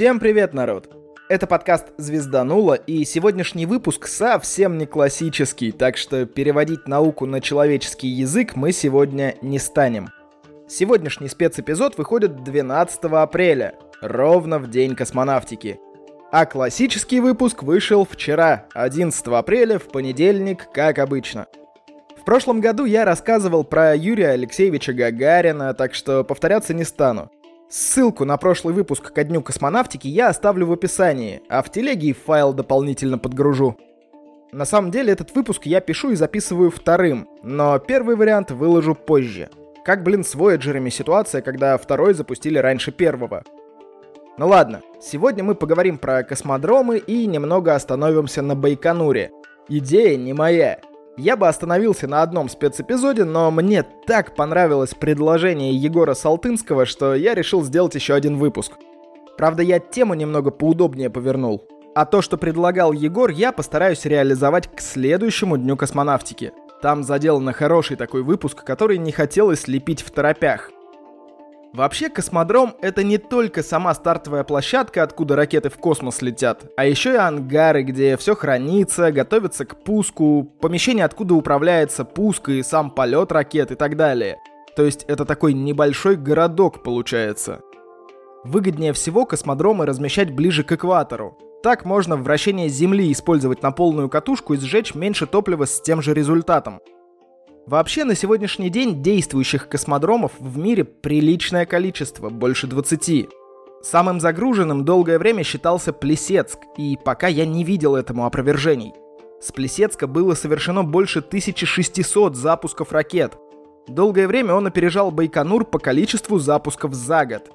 Всем привет, народ! Это подкаст «Звезданула», и сегодняшний выпуск совсем не классический, так что переводить науку на человеческий язык мы сегодня не станем. Сегодняшний спецэпизод выходит 12 апреля, ровно в день космонавтики. А классический выпуск вышел вчера, 11 апреля, в понедельник, как обычно. В прошлом году я рассказывал про Юрия Алексеевича Гагарина, так что повторяться не стану. Ссылку на прошлый выпуск ко дню космонавтики я оставлю в описании, а в телеге файл дополнительно подгружу. На самом деле этот выпуск я пишу и записываю вторым, но первый вариант выложу позже. Как, блин, с Voyager'ами ситуация, когда второй запустили раньше первого. Ну ладно, сегодня мы поговорим про космодромы и немного остановимся на Байконуре. Идея не моя, я бы остановился на одном спецэпизоде, но мне так понравилось предложение Егора Салтынского, что я решил сделать еще один выпуск. Правда, я тему немного поудобнее повернул. А то, что предлагал Егор, я постараюсь реализовать к следующему дню космонавтики. Там заделан хороший такой выпуск, который не хотелось лепить в торопях. Вообще, космодром — это не только сама стартовая площадка, откуда ракеты в космос летят, а еще и ангары, где все хранится, готовится к пуску, помещение, откуда управляется пуск и сам полет ракет и так далее. То есть это такой небольшой городок получается. Выгоднее всего космодромы размещать ближе к экватору. Так можно вращение Земли использовать на полную катушку и сжечь меньше топлива с тем же результатом. Вообще, на сегодняшний день действующих космодромов в мире приличное количество, больше 20. Самым загруженным долгое время считался Плесецк, и пока я не видел этому опровержений. С Плесецка было совершено больше 1600 запусков ракет. Долгое время он опережал Байконур по количеству запусков за год.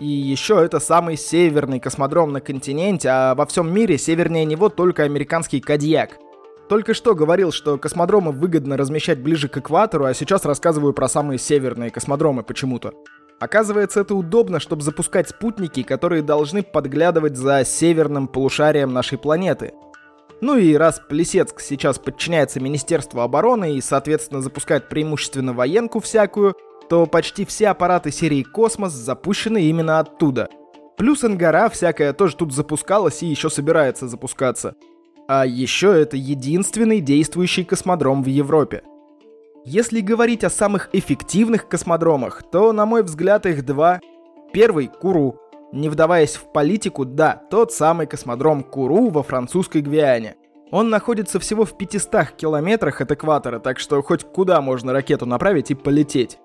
И еще это самый северный космодром на континенте, а во всем мире севернее него только американский Кадьяк – только что говорил, что космодромы выгодно размещать ближе к экватору, а сейчас рассказываю про самые северные космодромы почему-то. Оказывается, это удобно, чтобы запускать спутники, которые должны подглядывать за северным полушарием нашей планеты. Ну и раз Плесецк сейчас подчиняется Министерству обороны и, соответственно, запускает преимущественно военку всякую, то почти все аппараты серии «Космос» запущены именно оттуда. Плюс Ангара всякая тоже тут запускалась и еще собирается запускаться. А еще это единственный действующий космодром в Европе. Если говорить о самых эффективных космодромах, то, на мой взгляд, их два. Первый — Куру. Не вдаваясь в политику, да, тот самый космодром Куру во французской Гвиане. Он находится всего в 500 километрах от экватора, так что хоть куда можно ракету направить и полететь.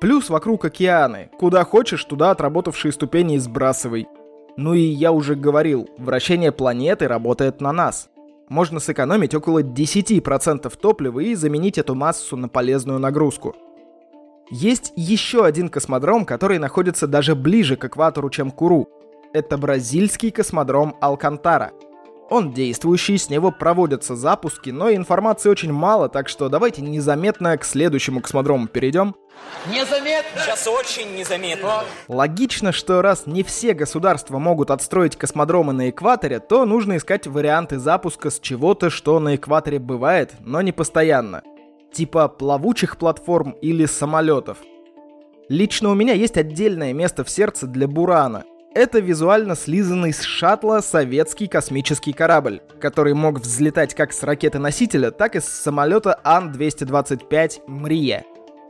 Плюс вокруг океаны. Куда хочешь, туда отработавшие ступени сбрасывай. Ну и я уже говорил, вращение планеты работает на нас можно сэкономить около 10% топлива и заменить эту массу на полезную нагрузку. Есть еще один космодром, который находится даже ближе к экватору, чем Куру. Это бразильский космодром Алкантара. Он действующий, с него проводятся запуски, но информации очень мало, так что давайте незаметно к следующему космодрому перейдем. Незаметно? Сейчас очень незаметно. Логично, что раз не все государства могут отстроить космодромы на экваторе, то нужно искать варианты запуска с чего-то, что на экваторе бывает, но не постоянно. Типа плавучих платформ или самолетов. Лично у меня есть отдельное место в сердце для Бурана. Это визуально слизанный с шаттла советский космический корабль, который мог взлетать как с ракеты-носителя, так и с самолета Ан-225 «Мрия».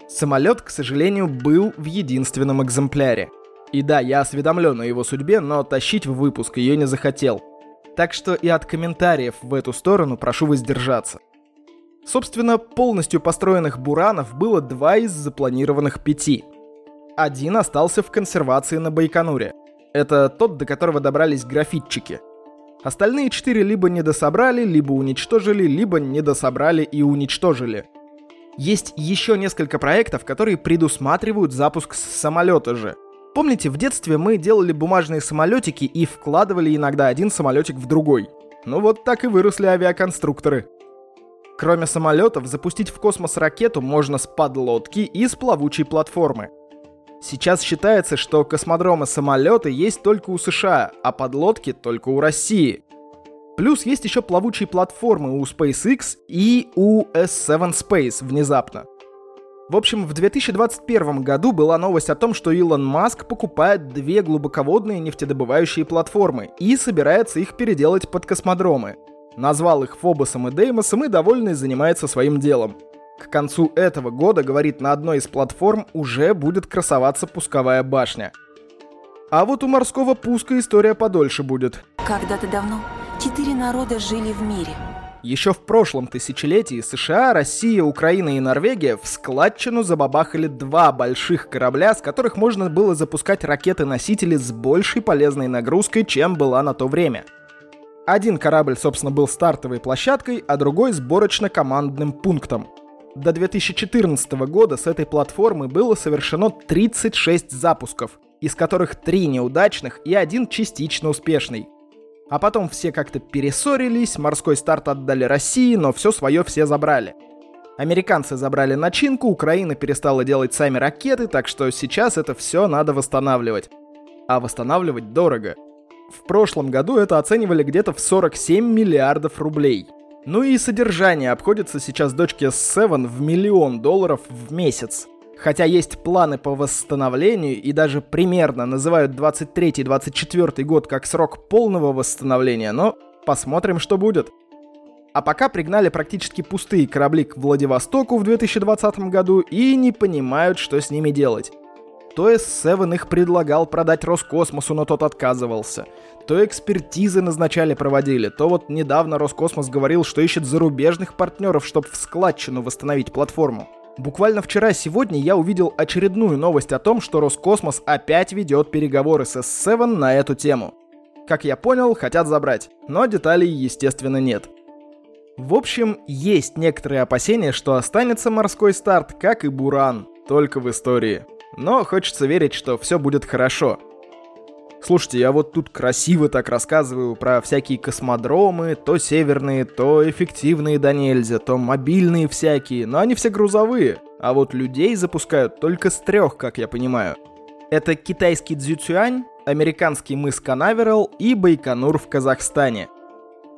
Самолет, к сожалению, был в единственном экземпляре. И да, я осведомлен о его судьбе, но тащить в выпуск ее не захотел. Так что и от комментариев в эту сторону прошу воздержаться. Собственно, полностью построенных буранов было два из запланированных пяти. Один остался в консервации на Байконуре. Это тот, до которого добрались графитчики. Остальные четыре либо недособрали, либо уничтожили, либо недособрали и уничтожили – есть еще несколько проектов, которые предусматривают запуск с самолета же. Помните, в детстве мы делали бумажные самолетики и вкладывали иногда один самолетик в другой. Ну вот так и выросли авиаконструкторы. Кроме самолетов, запустить в космос ракету можно с подлодки и с плавучей платформы. Сейчас считается, что космодромы самолеты есть только у США, а подлодки только у России. Плюс есть еще плавучие платформы у SpaceX и у S7 Space внезапно. В общем, в 2021 году была новость о том, что Илон Маск покупает две глубоководные нефтедобывающие платформы и собирается их переделать под космодромы. Назвал их Фобосом и Деймосом и довольный занимается своим делом. К концу этого года, говорит, на одной из платформ уже будет красоваться пусковая башня. А вот у морского пуска история подольше будет. Когда-то давно четыре народа жили в мире – еще в прошлом тысячелетии США, Россия, Украина и Норвегия в складчину забабахали два больших корабля, с которых можно было запускать ракеты-носители с большей полезной нагрузкой, чем была на то время. Один корабль, собственно, был стартовой площадкой, а другой сборочно-командным пунктом. До 2014 года с этой платформы было совершено 36 запусков, из которых три неудачных и один частично успешный. А потом все как-то перессорились, морской старт отдали России, но все свое все забрали. Американцы забрали начинку, Украина перестала делать сами ракеты, так что сейчас это все надо восстанавливать. А восстанавливать дорого. В прошлом году это оценивали где-то в 47 миллиардов рублей. Ну и содержание обходится сейчас дочке S7 в миллион долларов в месяц. Хотя есть планы по восстановлению и даже примерно называют 23-24 год как срок полного восстановления, но посмотрим, что будет. А пока пригнали практически пустые корабли к Владивостоку в 2020 году и не понимают, что с ними делать. То S7 их предлагал продать Роскосмосу, но тот отказывался. То экспертизы назначали проводили, то вот недавно Роскосмос говорил, что ищет зарубежных партнеров, чтобы в складчину восстановить платформу. Буквально вчера-сегодня я увидел очередную новость о том, что Роскосмос опять ведет переговоры с S7 на эту тему. Как я понял, хотят забрать, но деталей, естественно, нет. В общем, есть некоторые опасения, что останется морской старт, как и Буран, только в истории. Но хочется верить, что все будет хорошо. Слушайте, я вот тут красиво так рассказываю про всякие космодромы, то северные, то эффективные да нельзя, то мобильные всякие, но они все грузовые. А вот людей запускают только с трех, как я понимаю. Это китайский Цзюцюань, американский мыс Канаверал и Байконур в Казахстане.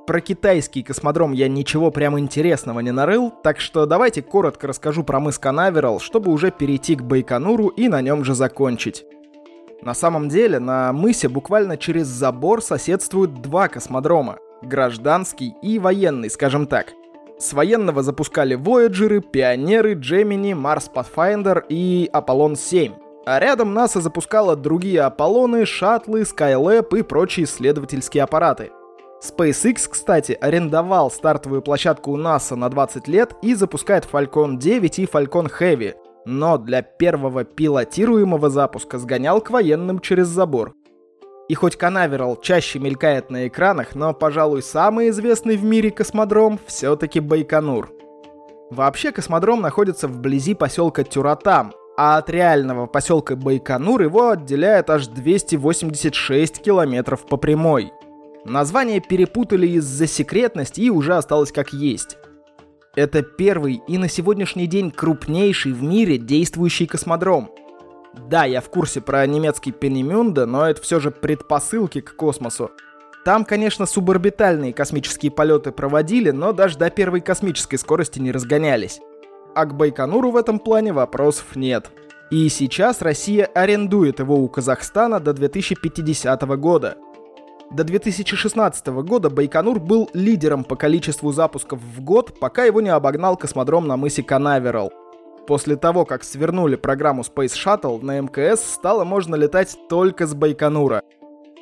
Про китайский космодром я ничего прям интересного не нарыл, так что давайте коротко расскажу про мыс Канаверал, чтобы уже перейти к Байконуру и на нем же закончить. На самом деле, на мысе буквально через забор соседствуют два космодрома. Гражданский и военный, скажем так. С военного запускали Voyager, Пионеры, Gemini, Mars Pathfinder и Аполлон 7. А рядом НАСА запускала другие Аполлоны, шаттлы, Skylab и прочие исследовательские аппараты. SpaceX, кстати, арендовал стартовую площадку у НАСА на 20 лет и запускает Falcon 9 и Falcon Heavy, но для первого пилотируемого запуска сгонял к военным через забор. И хоть Канаверал чаще мелькает на экранах, но, пожалуй, самый известный в мире космодром все-таки Байконур. Вообще космодром находится вблизи поселка Тюратам, а от реального поселка Байконур его отделяет аж 286 километров по прямой. Название перепутали из-за секретности и уже осталось как есть. Это первый и на сегодняшний день крупнейший в мире действующий космодром. Да, я в курсе про немецкий Пенемюнда, но это все же предпосылки к космосу. Там, конечно, суборбитальные космические полеты проводили, но даже до первой космической скорости не разгонялись. А к Байконуру в этом плане вопросов нет. И сейчас Россия арендует его у Казахстана до 2050 года. До 2016 года Байконур был лидером по количеству запусков в год, пока его не обогнал космодром на мысе Канаверал. После того, как свернули программу Space Shuttle, на МКС стало можно летать только с Байконура.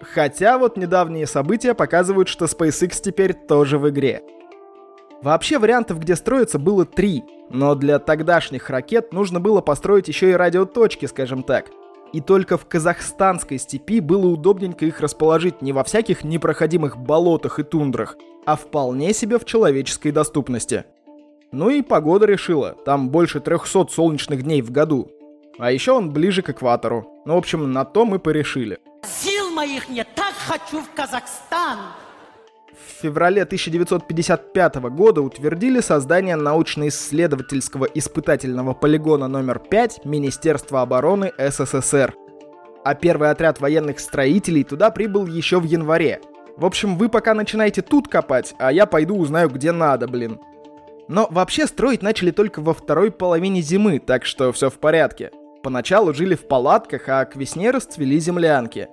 Хотя вот недавние события показывают, что SpaceX теперь тоже в игре. Вообще вариантов, где строиться, было три, но для тогдашних ракет нужно было построить еще и радиоточки, скажем так – и только в казахстанской степи было удобненько их расположить не во всяких непроходимых болотах и тундрах, а вполне себе в человеческой доступности. Ну и погода решила, там больше 300 солнечных дней в году. А еще он ближе к экватору. Ну, в общем, на то мы порешили. Сил моих нет, так хочу в Казахстан! В феврале 1955 года утвердили создание научно-исследовательского испытательного полигона номер 5 Министерства обороны СССР. А первый отряд военных строителей туда прибыл еще в январе. В общем, вы пока начинаете тут копать, а я пойду узнаю, где надо, блин. Но вообще строить начали только во второй половине зимы, так что все в порядке. Поначалу жили в палатках, а к весне расцвели землянки.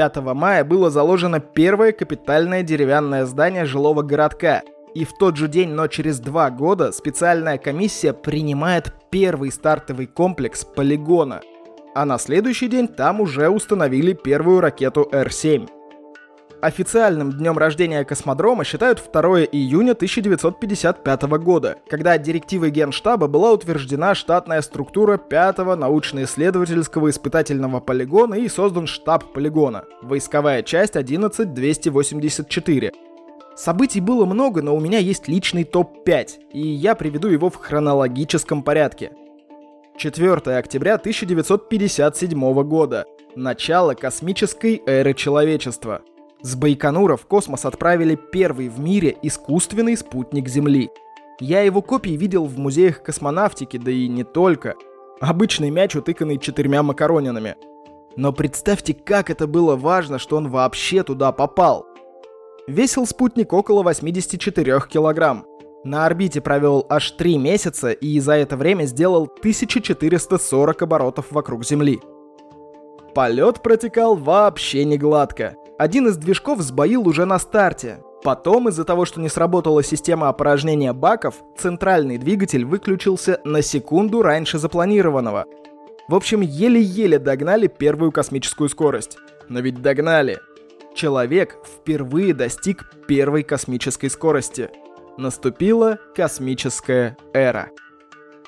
5 мая было заложено первое капитальное деревянное здание жилого городка. И в тот же день, но через два года, специальная комиссия принимает первый стартовый комплекс полигона. А на следующий день там уже установили первую ракету Р-7. Официальным днем рождения космодрома считают 2 июня 1955 года, когда директивой Генштаба была утверждена штатная структура 5-го научно-исследовательского испытательного полигона и создан штаб полигона, войсковая часть 11284. Событий было много, но у меня есть личный топ-5, и я приведу его в хронологическом порядке. 4 октября 1957 года. Начало космической эры человечества. С Байконура в космос отправили первый в мире искусственный спутник Земли. Я его копии видел в музеях космонавтики, да и не только. Обычный мяч, утыканный четырьмя макаронинами. Но представьте, как это было важно, что он вообще туда попал. Весил спутник около 84 килограмм. На орбите провел аж 3 месяца и за это время сделал 1440 оборотов вокруг Земли. Полет протекал вообще не гладко один из движков сбоил уже на старте. Потом, из-за того, что не сработала система опорожнения баков, центральный двигатель выключился на секунду раньше запланированного. В общем, еле-еле догнали первую космическую скорость. Но ведь догнали. Человек впервые достиг первой космической скорости. Наступила космическая эра.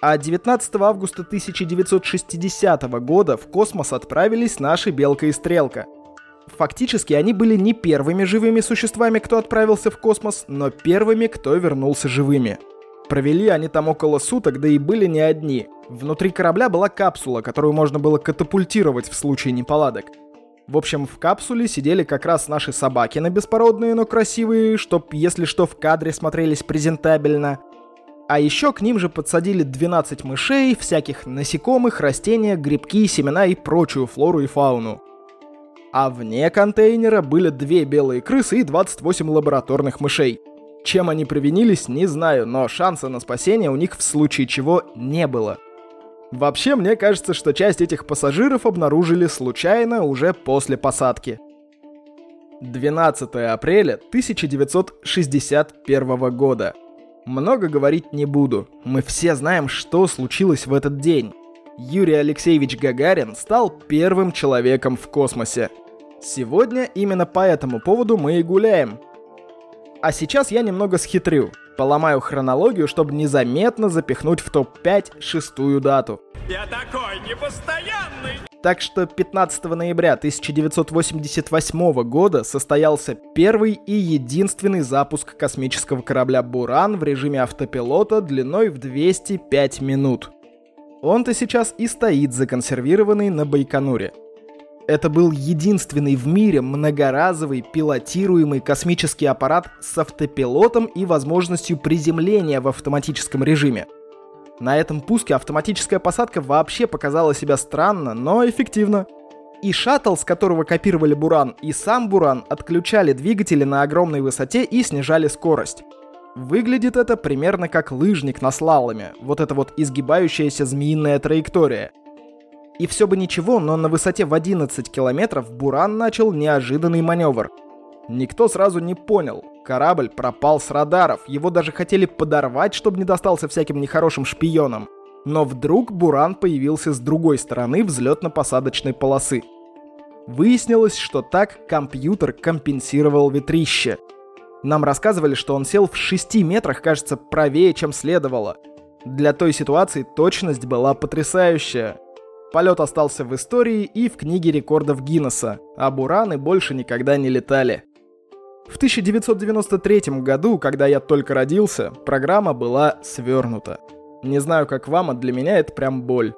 А 19 августа 1960 года в космос отправились наши Белка и Стрелка – Фактически они были не первыми живыми существами, кто отправился в космос, но первыми, кто вернулся живыми. Провели они там около суток, да и были не одни. Внутри корабля была капсула, которую можно было катапультировать в случае неполадок. В общем, в капсуле сидели как раз наши собаки на беспородные, но красивые, чтоб, если что, в кадре смотрелись презентабельно. А еще к ним же подсадили 12 мышей, всяких насекомых, растения, грибки, семена и прочую флору и фауну а вне контейнера были две белые крысы и 28 лабораторных мышей. Чем они провинились, не знаю, но шанса на спасение у них в случае чего не было. Вообще, мне кажется, что часть этих пассажиров обнаружили случайно уже после посадки. 12 апреля 1961 года. Много говорить не буду. Мы все знаем, что случилось в этот день. Юрий Алексеевич Гагарин стал первым человеком в космосе. Сегодня именно по этому поводу мы и гуляем. А сейчас я немного схитрю. Поломаю хронологию, чтобы незаметно запихнуть в топ-5 шестую дату. Я такой непостоянный! Так что 15 ноября 1988 года состоялся первый и единственный запуск космического корабля «Буран» в режиме автопилота длиной в 205 минут. Он-то сейчас и стоит законсервированный на Байконуре. Это был единственный в мире многоразовый пилотируемый космический аппарат с автопилотом и возможностью приземления в автоматическом режиме. На этом пуске автоматическая посадка вообще показала себя странно, но эффективно. И шаттл, с которого копировали Буран, и сам Буран отключали двигатели на огромной высоте и снижали скорость. Выглядит это примерно как лыжник на слаломе, вот эта вот изгибающаяся змеиная траектория – и все бы ничего, но на высоте в 11 километров Буран начал неожиданный маневр. Никто сразу не понял. Корабль пропал с радаров, его даже хотели подорвать, чтобы не достался всяким нехорошим шпионам. Но вдруг Буран появился с другой стороны взлетно-посадочной полосы. Выяснилось, что так компьютер компенсировал ветрище. Нам рассказывали, что он сел в 6 метрах, кажется, правее, чем следовало. Для той ситуации точность была потрясающая. Полет остался в истории и в книге рекордов Гиннесса, а бураны больше никогда не летали. В 1993 году, когда я только родился, программа была свернута. Не знаю, как вам, а для меня это прям боль.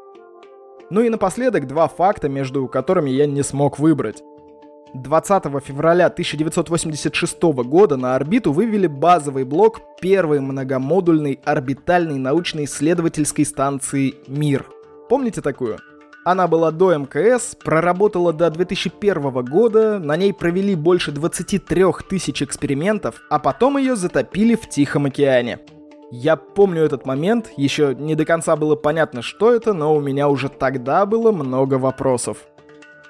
Ну и напоследок два факта, между которыми я не смог выбрать. 20 февраля 1986 года на орбиту вывели базовый блок первой многомодульной орбитальной научно-исследовательской станции «Мир». Помните такую? Она была до МКС, проработала до 2001 года, на ней провели больше 23 тысяч экспериментов, а потом ее затопили в Тихом океане. Я помню этот момент, еще не до конца было понятно, что это, но у меня уже тогда было много вопросов.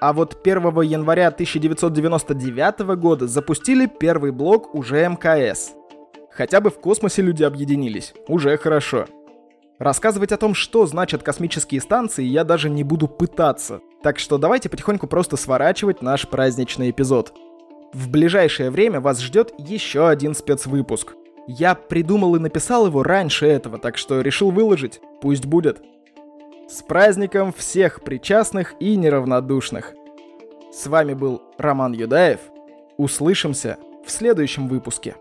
А вот 1 января 1999 года запустили первый блок уже МКС. Хотя бы в космосе люди объединились. Уже хорошо. Рассказывать о том, что значат космические станции, я даже не буду пытаться. Так что давайте потихоньку просто сворачивать наш праздничный эпизод. В ближайшее время вас ждет еще один спецвыпуск. Я придумал и написал его раньше этого, так что решил выложить. Пусть будет. С праздником всех причастных и неравнодушных. С вами был Роман Юдаев. Услышимся в следующем выпуске.